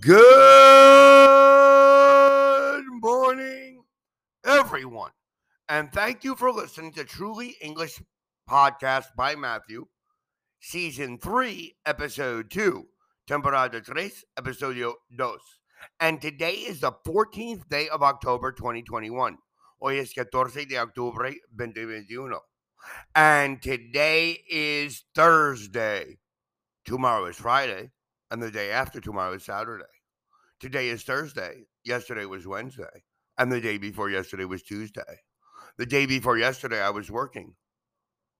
Good morning, everyone. And thank you for listening to Truly English Podcast by Matthew, Season 3, Episode 2, Temporada 3, Episodio 2. And today is the 14th day of October 2021. Hoy es 14 de octubre 2021. And today is Thursday. Tomorrow is Friday. And the day after tomorrow is Saturday. Today is Thursday. Yesterday was Wednesday. And the day before yesterday was Tuesday. The day before yesterday, I was working.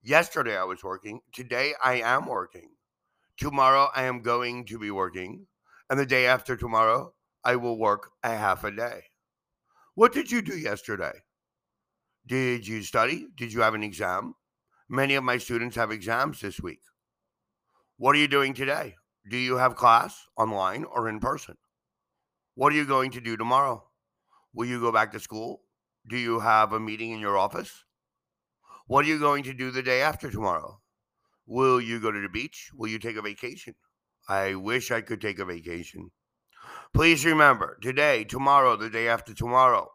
Yesterday, I was working. Today, I am working. Tomorrow, I am going to be working. And the day after tomorrow, I will work a half a day. What did you do yesterday? Did you study? Did you have an exam? Many of my students have exams this week. What are you doing today? Do you have class online or in person? What are you going to do tomorrow? Will you go back to school? Do you have a meeting in your office? What are you going to do the day after tomorrow? Will you go to the beach? Will you take a vacation? I wish I could take a vacation. Please remember today, tomorrow, the day after tomorrow,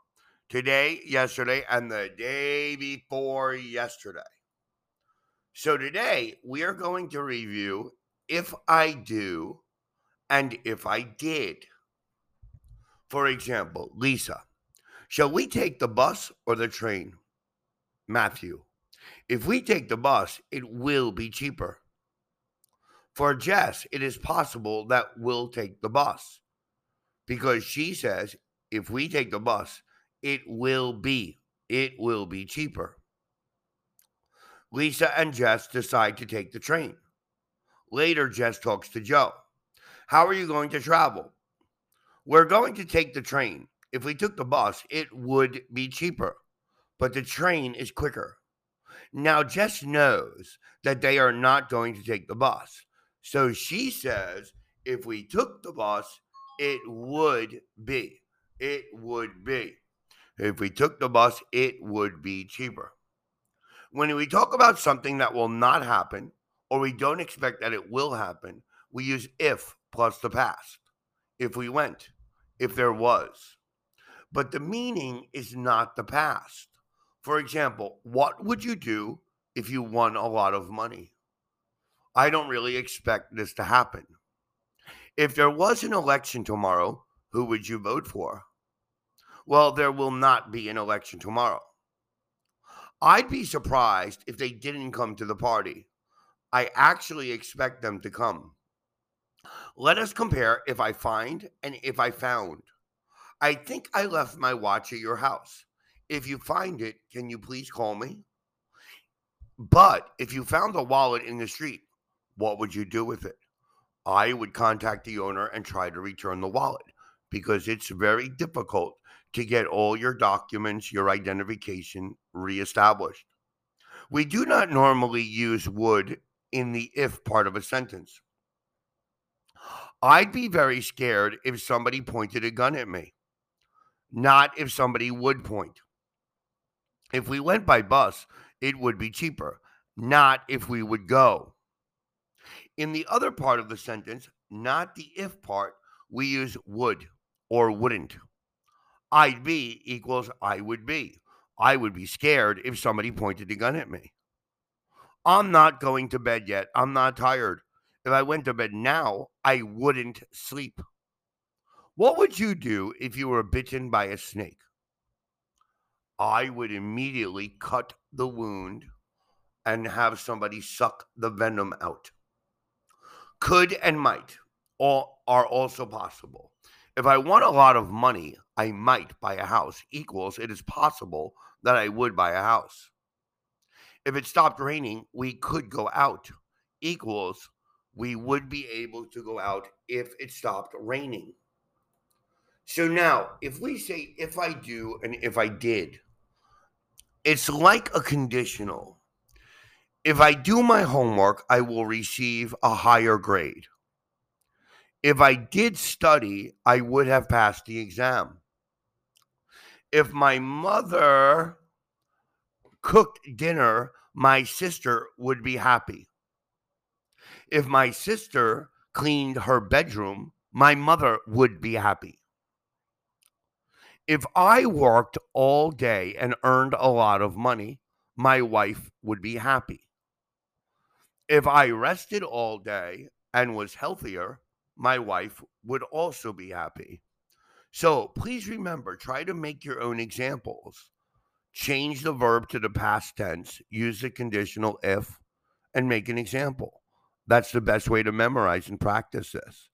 today, yesterday, and the day before yesterday. So today, we are going to review if I do and if I did. For example, Lisa, shall we take the bus or the train? Matthew, if we take the bus, it will be cheaper. For Jess, it is possible that we'll take the bus because she says if we take the bus, it will be it will be cheaper. Lisa and Jess decide to take the train. Later, Jess talks to Joe. How are you going to travel? We're going to take the train. If we took the bus, it would be cheaper, but the train is quicker. Now, Jess knows that they are not going to take the bus. So she says, if we took the bus, it would be. It would be. If we took the bus, it would be cheaper. When we talk about something that will not happen, or we don't expect that it will happen, we use if plus the past. If we went, if there was. But the meaning is not the past. For example, what would you do if you won a lot of money? I don't really expect this to happen. If there was an election tomorrow, who would you vote for? Well, there will not be an election tomorrow. I'd be surprised if they didn't come to the party. I actually expect them to come. Let us compare if I find and if I found. I think I left my watch at your house. If you find it, can you please call me? But if you found a wallet in the street, what would you do with it? I would contact the owner and try to return the wallet because it's very difficult to get all your documents, your identification reestablished. We do not normally use would in the if part of a sentence. I'd be very scared if somebody pointed a gun at me, not if somebody would point. If we went by bus, it would be cheaper, not if we would go. In the other part of the sentence, not the if part, we use would or wouldn't. I'd be equals I would be. I would be scared if somebody pointed a gun at me. I'm not going to bed yet. I'm not tired. If I went to bed now, I wouldn't sleep. What would you do if you were bitten by a snake? I would immediately cut the wound and have somebody suck the venom out. Could and might all are also possible. If I want a lot of money, I might buy a house equals it is possible that I would buy a house. If it stopped raining, we could go out equals we would be able to go out if it stopped raining. So now, if we say if I do and if I did, it's like a conditional. If I do my homework, I will receive a higher grade. If I did study, I would have passed the exam. If my mother cooked dinner, my sister would be happy. If my sister cleaned her bedroom, my mother would be happy. If I worked all day and earned a lot of money, my wife would be happy. If I rested all day and was healthier, my wife would also be happy. So please remember try to make your own examples. Change the verb to the past tense, use the conditional if, and make an example. That's the best way to memorize and practice this.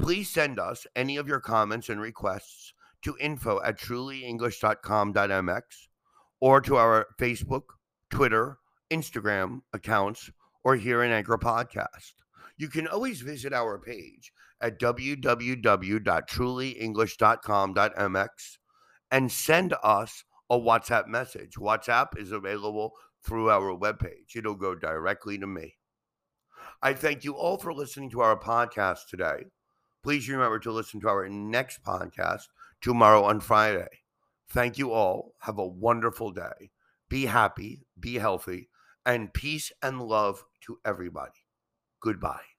Please send us any of your comments and requests to info at trulyenglish.com.mx or to our Facebook, Twitter, Instagram accounts, or here in Anchor Podcast. You can always visit our page at www.trulyenglish.com.mx and send us a WhatsApp message. WhatsApp is available through our webpage, it'll go directly to me. I thank you all for listening to our podcast today. Please remember to listen to our next podcast tomorrow on Friday. Thank you all. Have a wonderful day. Be happy, be healthy, and peace and love to everybody. Goodbye.